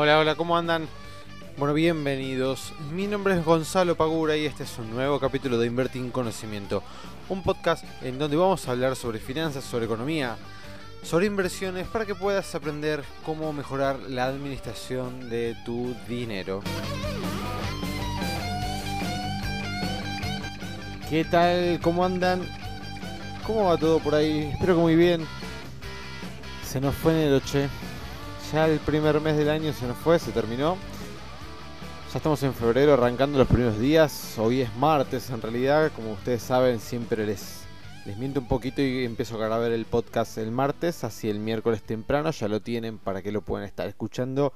Hola, hola, ¿cómo andan? Bueno, bienvenidos. Mi nombre es Gonzalo Pagura y este es un nuevo capítulo de Invertir en Conocimiento, un podcast en donde vamos a hablar sobre finanzas, sobre economía, sobre inversiones para que puedas aprender cómo mejorar la administración de tu dinero. ¿Qué tal? ¿Cómo andan? ¿Cómo va todo por ahí? Espero que muy bien. Se nos fue en el oche. Ya el primer mes del año se nos fue, se terminó. Ya estamos en febrero, arrancando los primeros días. Hoy es martes en realidad. Como ustedes saben, siempre les, les miento un poquito y empiezo a grabar el podcast el martes. Así el miércoles temprano ya lo tienen para que lo puedan estar escuchando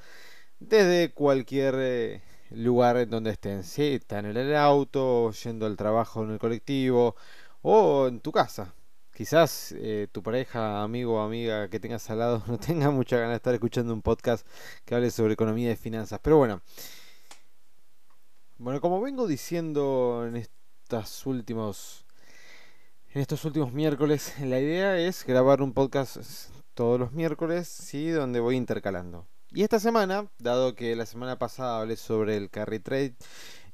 desde cualquier eh, lugar en donde estén. Si están en el auto, yendo al trabajo en el colectivo o en tu casa. Quizás eh, tu pareja, amigo o amiga que tengas al lado no tenga mucha ganas de estar escuchando un podcast que hable sobre economía y finanzas. Pero bueno. Bueno, como vengo diciendo en estos últimos en estos últimos miércoles, la idea es grabar un podcast todos los miércoles, sí, donde voy intercalando. Y esta semana, dado que la semana pasada hablé sobre el carry trade,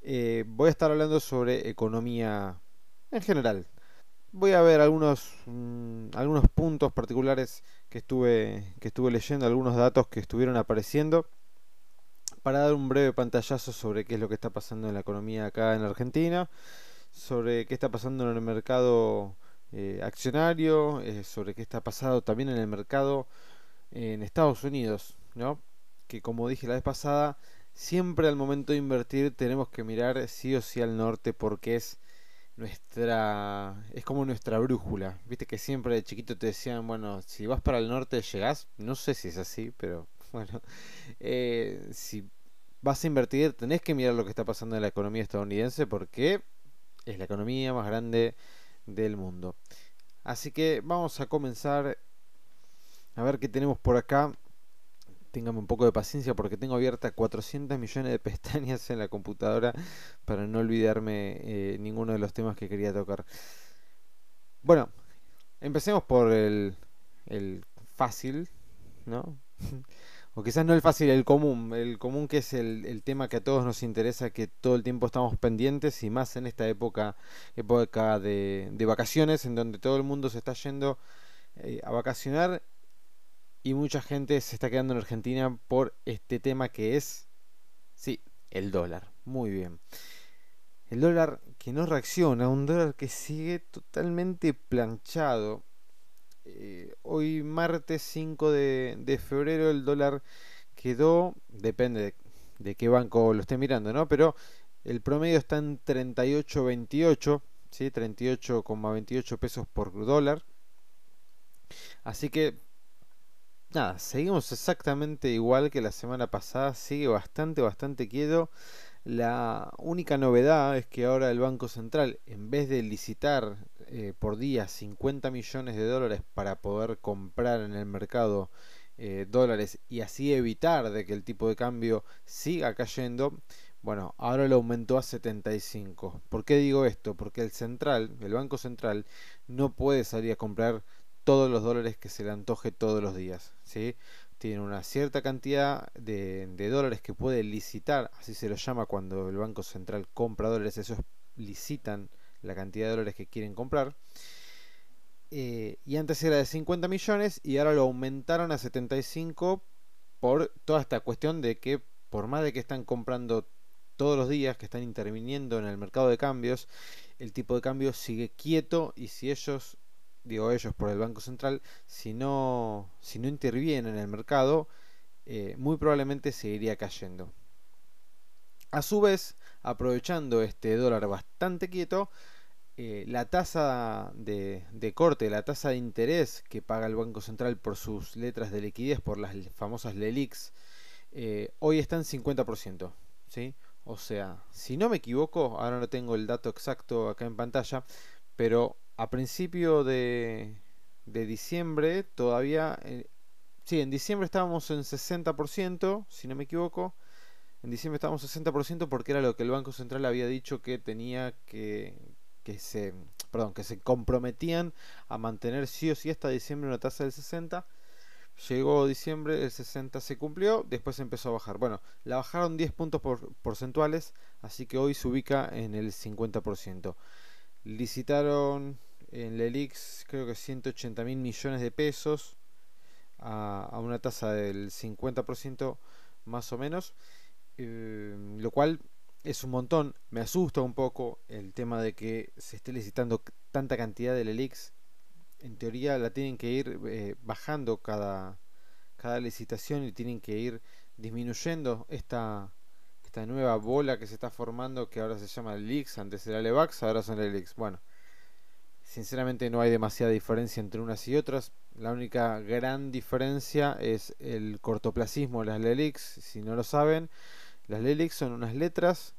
eh, voy a estar hablando sobre economía en general. Voy a ver algunos, mm, algunos puntos particulares que estuve, que estuve leyendo, algunos datos que estuvieron apareciendo, para dar un breve pantallazo sobre qué es lo que está pasando en la economía acá en Argentina, sobre qué está pasando en el mercado eh, accionario, eh, sobre qué está pasando también en el mercado en Estados Unidos, ¿no? que como dije la vez pasada, siempre al momento de invertir tenemos que mirar sí o sí al norte porque es nuestra es como nuestra brújula. Viste que siempre de chiquito te decían, bueno, si vas para el norte llegás, no sé si es así, pero bueno, eh, si vas a invertir tenés que mirar lo que está pasando en la economía estadounidense porque es la economía más grande del mundo. Así que vamos a comenzar a ver qué tenemos por acá téngame un poco de paciencia porque tengo abierta 400 millones de pestañas en la computadora para no olvidarme eh, ninguno de los temas que quería tocar. Bueno, empecemos por el, el fácil, ¿no? o quizás no el fácil, el común. El común que es el, el, tema que a todos nos interesa, que todo el tiempo estamos pendientes y más en esta época, época de, de vacaciones, en donde todo el mundo se está yendo eh, a vacacionar y mucha gente se está quedando en Argentina por este tema que es, sí, el dólar. Muy bien. El dólar que no reacciona, un dólar que sigue totalmente planchado. Eh, hoy martes 5 de, febrero el dólar quedó, depende de, qué banco lo esté mirando, ¿no? Pero el promedio está en 38.28, ¿sí? 38,28 pesos por dólar. Así que nada, seguimos exactamente igual que la semana pasada, sigue bastante, bastante quieto. La única novedad es que ahora el Banco Central, en vez de licitar eh, por día 50 millones de dólares para poder comprar en el mercado eh, dólares y así evitar de que el tipo de cambio siga cayendo, bueno, ahora lo aumentó a 75. ¿Por qué digo esto? Porque el central, el Banco Central, no puede salir a comprar todos los dólares que se le antoje todos los días. ¿sí? Tiene una cierta cantidad de, dólares que puede licitar, así se lo llama cuando el Banco Central compra dólares, esos licitan la cantidad de dólares que quieren comprar. Eh, y antes era de 50 millones y ahora lo aumentaron a 75 por toda esta cuestión de que por más de que están comprando todos los días, que están interviniendo en el mercado de cambios, el tipo de cambio sigue quieto y si ellos digo ellos por el Banco Central, si no, si no intervienen en el mercado, eh, muy probablemente seguiría cayendo. A su vez, aprovechando este dólar bastante quieto, eh, la tasa de, corte, la tasa de interés que paga el Banco Central por sus letras de liquidez, por las famosas LELIX, eh, hoy está en 50%. ¿sí? O sea, si no me equivoco, ahora no tengo el dato exacto acá en pantalla, pero a principio de, de diciembre todavía... Eh, sí, en diciembre estábamos en 60%, si no me equivoco. En diciembre estábamos en 60% porque era lo que el Banco Central había dicho que tenía que, que se, perdón, que se comprometían a mantener sí o sí hasta diciembre una tasa del 60. llegó diciembre, el 60 se cumplió, después empezó a bajar. Bueno, la bajaron 10 puntos porcentuales, así que hoy se ubica en el 50%. Licitaron en Lelix creo que 180 mil millones de pesos a, una tasa del 50% más o menos, eh, lo cual es un montón. Me asusta un poco el tema de que se esté licitando tanta cantidad de Lelix en teoría la tienen que ir eh, bajando cada, cada licitación y tienen que ir disminuyendo esta, esta nueva bola que se está formando que ahora se llama Leaks, antes era Levax, ahora son Leaks. Bueno, sinceramente no hay demasiada diferencia entre unas y otras. La única gran diferencia es el cortoplacismo de las LELIX. Si no lo saben, las LELIX son unas letras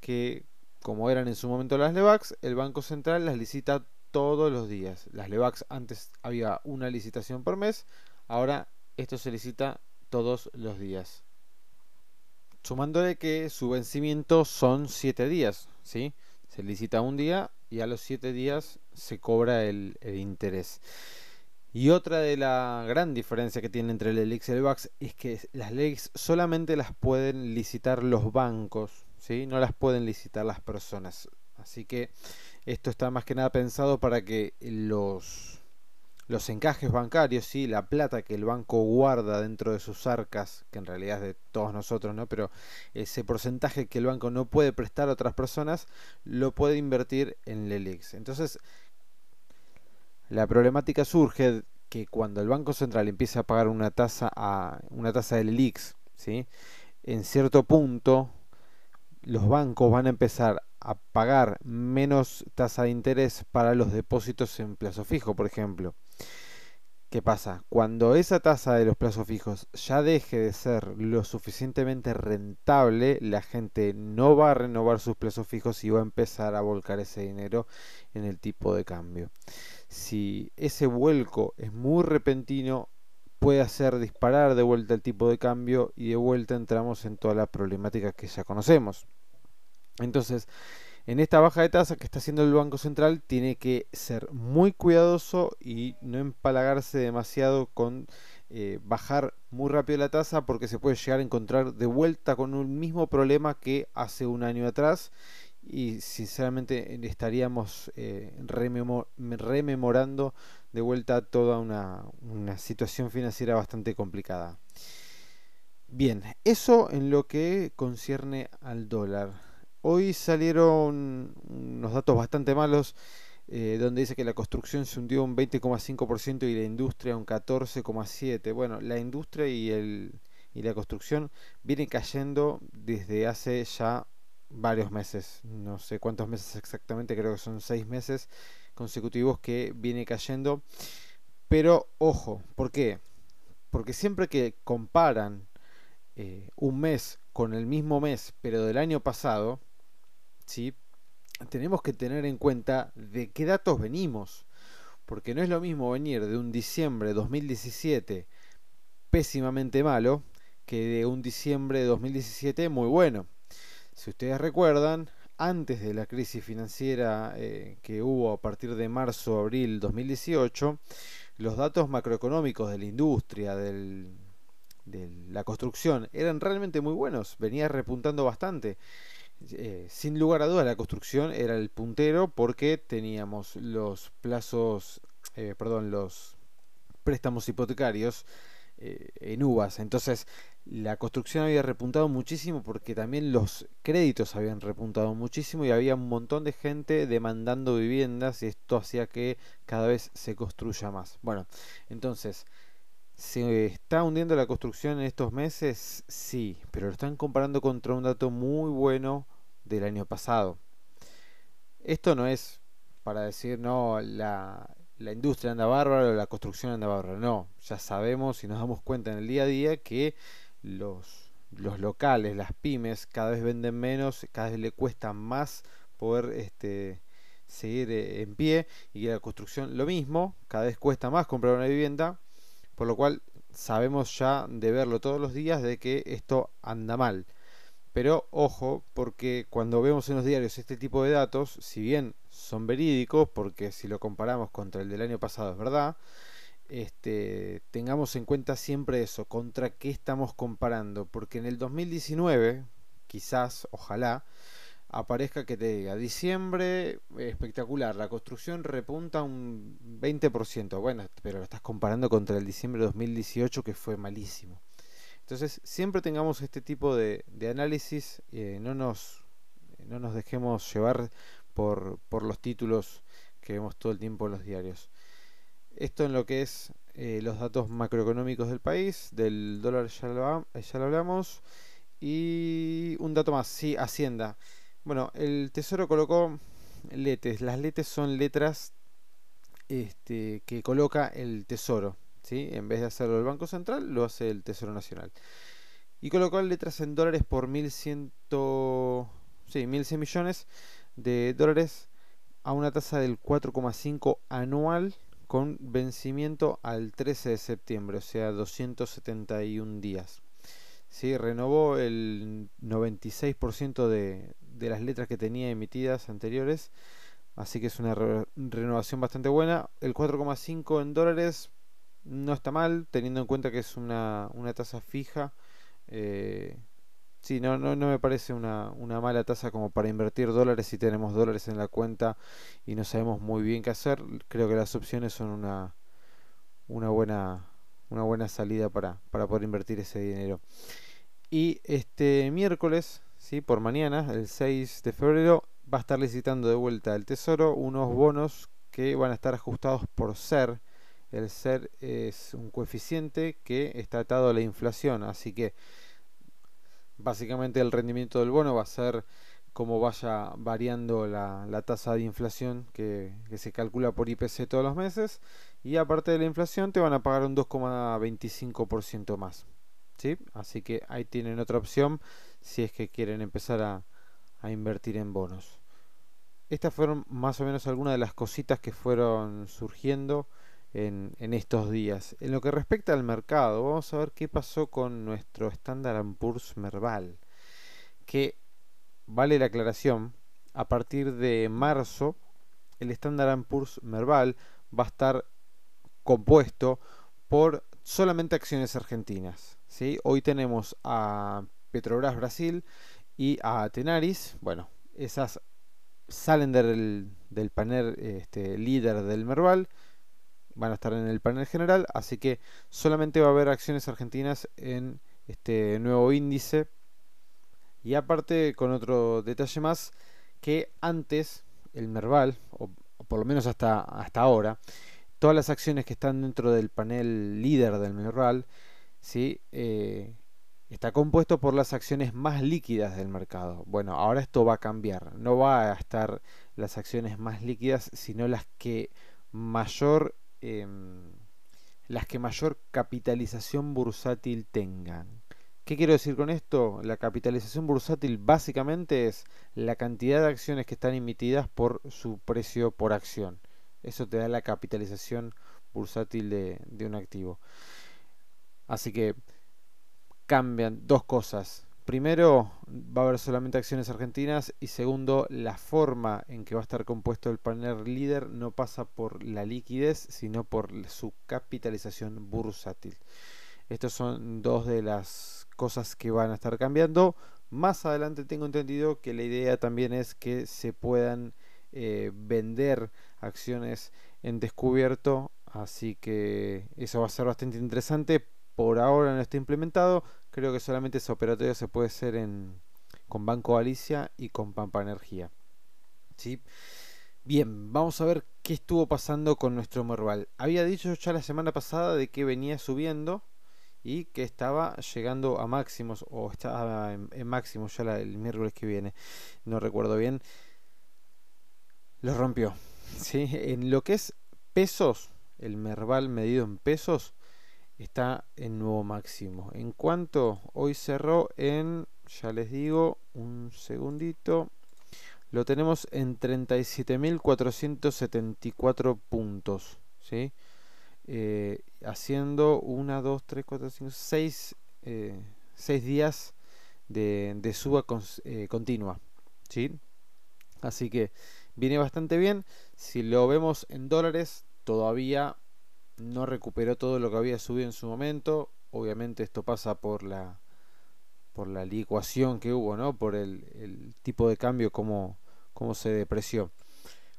que, como eran en su momento las LEVAX, el Banco Central las licita todos los días. Las Levax antes había una licitación por mes, ahora esto se licita todos los días. Sumándole que su vencimiento son 7 días, ¿sí? Se licita un día y a los 7 días se cobra el, interés. Y otra de la gran diferencia que tiene entre el ELIX y el VAX es que las leyes solamente las pueden licitar los bancos, ¿sí? no las pueden licitar las personas. Así que esto está más que nada pensado para que los, los encajes bancarios, ¿sí? la plata que el banco guarda dentro de sus arcas, que en realidad es de todos nosotros, ¿no? pero ese porcentaje que el banco no puede prestar a otras personas, lo puede invertir en LELIX. Entonces, la problemática surge que cuando el Banco Central empieza a pagar una tasa a una tasa de LELIX, ¿sí? en cierto punto los bancos van a empezar a pagar menos tasa de interés para los depósitos en plazo fijo, por ejemplo. ¿Qué pasa? Cuando esa tasa de los plazos fijos ya deje de ser lo suficientemente rentable, la gente no va a renovar sus plazos fijos y va a empezar a volcar ese dinero en el tipo de cambio. Si ese vuelco es muy repentino, puede hacer disparar de vuelta el tipo de cambio y de vuelta entramos en toda la problemática que ya conocemos. Entonces, en esta baja de tasa que está haciendo el Banco Central, tiene que ser muy cuidadoso y no empalagarse demasiado con eh, bajar muy rápido la tasa porque se puede llegar a encontrar de vuelta con un mismo problema que hace un año atrás y sinceramente estaríamos eh, rememorando de vuelta toda una, una situación financiera bastante complicada. Bien, eso en lo que concierne al dólar. Hoy salieron unos datos bastante malos, eh, donde dice que la construcción se hundió un 20,5% y la industria un 14,7%. Bueno, la industria y, el, y la construcción vienen cayendo desde hace ya varios meses, no sé cuántos meses exactamente, creo que son seis meses consecutivos que viene cayendo. Pero ojo, ¿por qué? Porque siempre que comparan eh, un mes con el mismo mes, pero del año pasado, tenemos que tener en cuenta de qué datos venimos. Porque no es lo mismo venir de un diciembre de 2017 pésimamente malo que de un diciembre de 2017 muy bueno. Si ustedes recuerdan, antes de la crisis financiera eh, que hubo a partir de marzo-abril 2018, los datos macroeconómicos de la industria, de la construcción, eran realmente muy buenos, venía repuntando bastante. Eh, sin lugar a dudas la construcción era el puntero porque teníamos los plazos, eh, perdón, los préstamos hipotecarios eh, en uvas. Entonces la construcción había repuntado muchísimo porque también los créditos habían repuntado muchísimo y había un montón de gente demandando viviendas y esto hacía que cada vez se construya más. Bueno, entonces... ¿Se está hundiendo la construcción en estos meses? Sí, pero lo están comparando contra un dato muy bueno del año pasado. Esto no es para decir, no, la, la industria anda bárbara o la construcción anda bárbara. No, ya sabemos y nos damos cuenta en el día a día que los, los locales, las pymes, cada vez venden menos, cada vez le cuesta más poder este, seguir eh, en pie y la construcción lo mismo, cada vez cuesta más comprar una vivienda por lo cual sabemos ya de verlo todos los días de que esto anda mal. Pero ojo, porque cuando vemos en los diarios este tipo de datos, si bien son verídicos, porque si lo comparamos contra el del año pasado es verdad, este, tengamos en cuenta siempre eso, contra qué estamos comparando, porque en el 2019, quizás, ojalá, aparezca que te diga, diciembre espectacular, la construcción repunta un 20%, bueno, pero lo estás comparando contra el diciembre de 2018 que fue malísimo. Entonces, siempre tengamos este tipo de, análisis, eh, no, nos, no nos dejemos llevar por, por los títulos que vemos todo el tiempo en los diarios. Esto en lo que es eh, los datos macroeconómicos del país, del dólar ya lo, ya lo hablamos. Y un dato más, sí, Hacienda. Bueno, el Tesoro colocó letes. Las letes son letras este, que coloca el Tesoro. ¿sí? En vez de hacerlo el Banco Central, lo hace el Tesoro Nacional. Y colocó letras en dólares por 1100, sí, 1100 millones de dólares a una tasa del 4,5 anual con vencimiento al 13 de septiembre, o sea, 271 días. ¿Sí? Renovó el 96% de, de, las letras que tenía emitidas anteriores, así que es una renovación bastante buena. El 4,5 en dólares no está mal, teniendo en cuenta que es una, una tasa fija. Eh, Sí, no, no, no me parece una, una mala tasa como para invertir dólares si tenemos dólares en la cuenta y no sabemos muy bien qué hacer. Creo que las opciones son una, una, buena, una buena salida para, para poder invertir ese dinero. Y este miércoles, ¿sí? por mañana, el 6 de febrero, va a estar licitando de vuelta el Tesoro unos bonos que van a estar ajustados por SER. El SER es un coeficiente que está atado a la inflación, así que Básicamente el rendimiento del bono va a ser como vaya variando la, tasa de inflación que, se calcula por IPC todos los meses y aparte de la inflación te van a pagar un 2,25% más. ¿sí? Así que ahí tienen otra opción si es que quieren empezar a, a invertir en bonos. Estas fueron más o menos algunas de las cositas que fueron surgiendo en, estos días. En lo que respecta al mercado, vamos a ver qué pasó con nuestro Standard Poor's Merval. Que vale la aclaración, a partir de marzo, el Standard Poor's Merval va a estar compuesto por solamente acciones argentinas. ¿sí? Hoy tenemos a Petrobras Brasil y a Tenaris. Bueno, esas salen del, del panel este, líder del Merval van a estar en el panel general, así que solamente va a haber acciones argentinas en este nuevo índice. Y aparte, con otro detalle más, que antes el Merval, o, por lo menos hasta, hasta ahora, todas las acciones que están dentro del panel líder del Merval, ¿sí? Eh, está compuesto por las acciones más líquidas del mercado. Bueno, ahora esto va a cambiar. No va a estar las acciones más líquidas, sino las que mayor Em, las que mayor capitalización bursátil tengan. ¿Qué quiero decir con esto? La capitalización bursátil básicamente es la cantidad de acciones que están emitidas por su precio por acción. Eso te da la capitalización bursátil de, de un activo. Así que cambian dos cosas primero, va a haber solamente acciones argentinas y segundo, la forma en que va a estar compuesto el panel líder no pasa por la liquidez, sino por su capitalización bursátil. Estas son dos de las cosas que van a estar cambiando. Más adelante tengo entendido que la idea también es que se puedan eh, vender acciones en descubierto, así que eso va a ser bastante interesante. Por ahora no está implementado, Creo que solamente ese operatorio se puede hacer en, con Banco Galicia y con Pampa Energía. ¿Sí? Bien, vamos a ver qué estuvo pasando con nuestro Merval. Había dicho ya la semana pasada de que venía subiendo y que estaba llegando a máximos o estaba en, máximos ya el miércoles que viene. No recuerdo bien. Lo rompió. ¿sí? En lo que es pesos, el Merval medido en pesos, está en nuevo máximo. En cuanto hoy cerró en, ya les digo, un segundito, lo tenemos en 37.474 puntos, ¿sí? Eh, haciendo 1, 2, 3, 4, 5, 6, 6 días de, de suba eh, continua, ¿sí? Así que viene bastante bien. Si lo vemos en dólares, todavía no recuperó todo lo que había subido en su momento. Obviamente esto pasa por la por la licuación que hubo, ¿no? Por el, tipo de cambio como, como se depreció.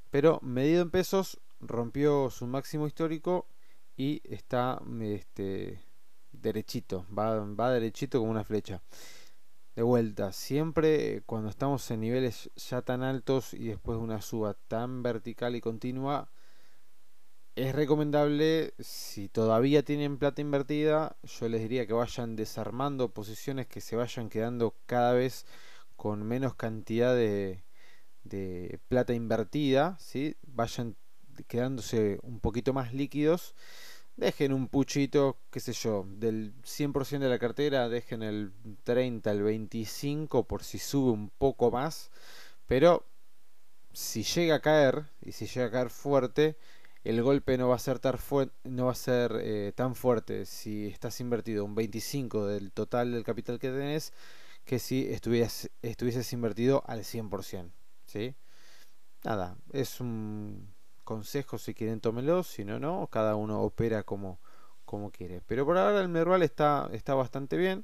Pero medido en pesos rompió su máximo histórico y está este, derechito, va, va derechito como una flecha. De vuelta, siempre cuando estamos en niveles ya tan altos y después de una suba tan vertical y continua, es recomendable, si todavía tienen plata invertida, yo les diría que vayan desarmando posiciones que se vayan quedando cada vez con menos cantidad de, plata invertida, ¿sí? vayan quedándose un poquito más líquidos. Dejen un puchito, qué sé yo, del 100% de la cartera, dejen el 30, el 25 por si sube un poco más. Pero si llega a caer, y si llega a caer fuerte, el golpe no va a ser tan, no va a ser, eh, tan fuerte si estás invertido un 25 del total del capital que tenés que si estuvieses, invertido al 100%. ¿sí? Nada, es un consejo si quieren tómenlo, si no, no, cada uno opera como, como quiere. Pero por ahora el Merval está, está bastante bien.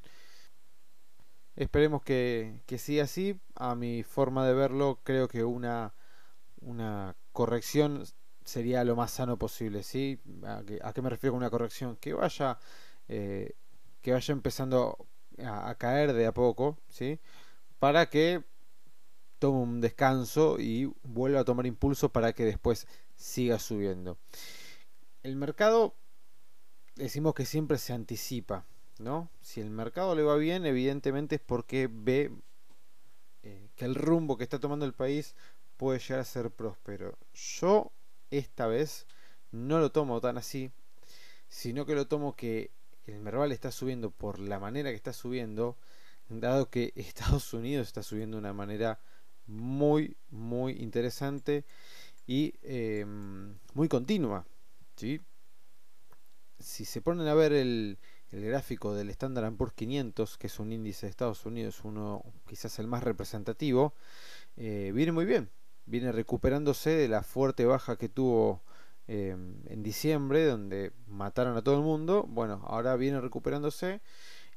Esperemos que, que siga así. A mi forma de verlo, creo que una, una corrección sería lo más sano posible, ¿sí? ¿A qué, me refiero con una corrección? Que vaya, eh, que vaya empezando a, caer de a poco, ¿sí? Para que tome un descanso y vuelva a tomar impulso para que después siga subiendo. El mercado, decimos que siempre se anticipa, ¿no? Si el mercado le va bien, evidentemente es porque ve eh, que el rumbo que está tomando el país puede llegar a ser próspero. Yo esta vez no lo tomo tan así, sino que lo tomo que el Merval está subiendo por la manera que está subiendo, dado que Estados Unidos está subiendo de una manera muy, muy interesante y em, muy continua. ¿sí? Si se ponen a ver el, el gráfico del Standard Poor's 500, que es un índice de Estados Unidos, uno quizás el más representativo, eh, viene muy bien viene recuperándose de la fuerte baja que tuvo em, en diciembre, donde mataron a todo el mundo. Bueno, ahora viene recuperándose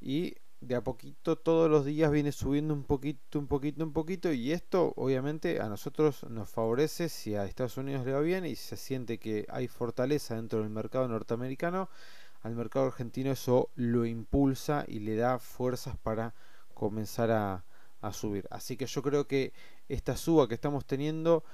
y de a poquito todos los días viene subiendo un poquito, un poquito, un poquito y esto obviamente a nosotros nos favorece si a Estados Unidos le va bien y se siente que hay fortaleza dentro del mercado norteamericano, al mercado argentino eso lo impulsa y le da fuerzas para comenzar a, a subir. Así que yo creo que esta suba que estamos teniendo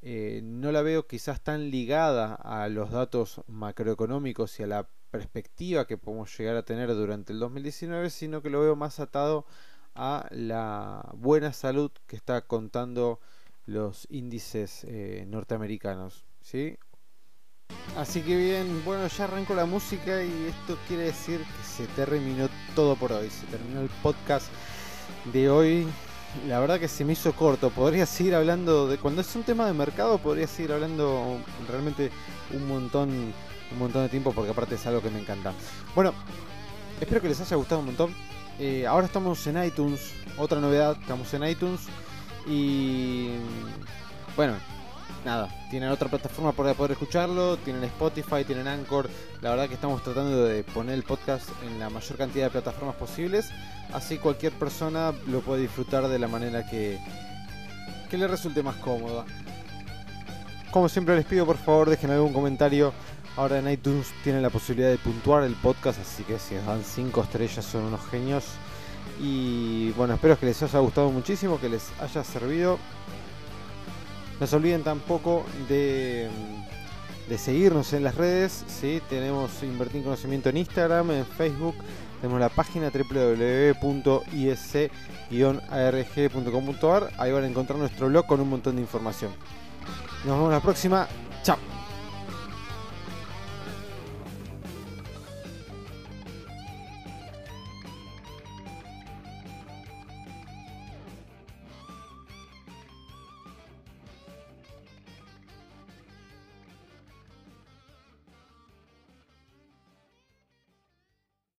eh, no la veo quizás tan ligada a los datos macroeconómicos y a la perspectiva que podemos llegar a tener durante el 2019, sino que lo veo más atado a la buena salud que está contando los índices eh, norteamericanos. ¿sí? Así que bien, bueno, ya arrancó la música y esto quiere decir que se terminó todo por hoy. Se terminó el podcast de hoy, la verdad que se me hizo corto. Podría seguir hablando de cuando es un tema de mercado, podría seguir hablando realmente un montón, un montón de tiempo porque aparte es algo que me encanta. Bueno, espero que les haya gustado un montón. Eh, ahora estamos en iTunes, otra novedad, estamos en iTunes y bueno, nada, tienen otra plataforma para poder escucharlo, tienen Spotify, tienen Anchor. La verdad que estamos tratando de poner el podcast en la mayor cantidad de plataformas posibles, así cualquier persona lo puede disfrutar de la manera que, que le resulte más cómoda. Como siempre les pido por favor dejen algún comentario. Ahora en iTunes tienen la posibilidad de puntuar el podcast, así que si dan 5 estrellas son unos genios. Y bueno, espero que les haya gustado muchísimo, que les haya servido. No se olviden tampoco de, seguirnos en las redes. ¿sí? Tenemos Invertir Conocimiento en Instagram, en Facebook. Tenemos la página www.isc-arg.com.ar. Ahí van a encontrar nuestro blog con un montón de información. Nos vemos la próxima. Chao.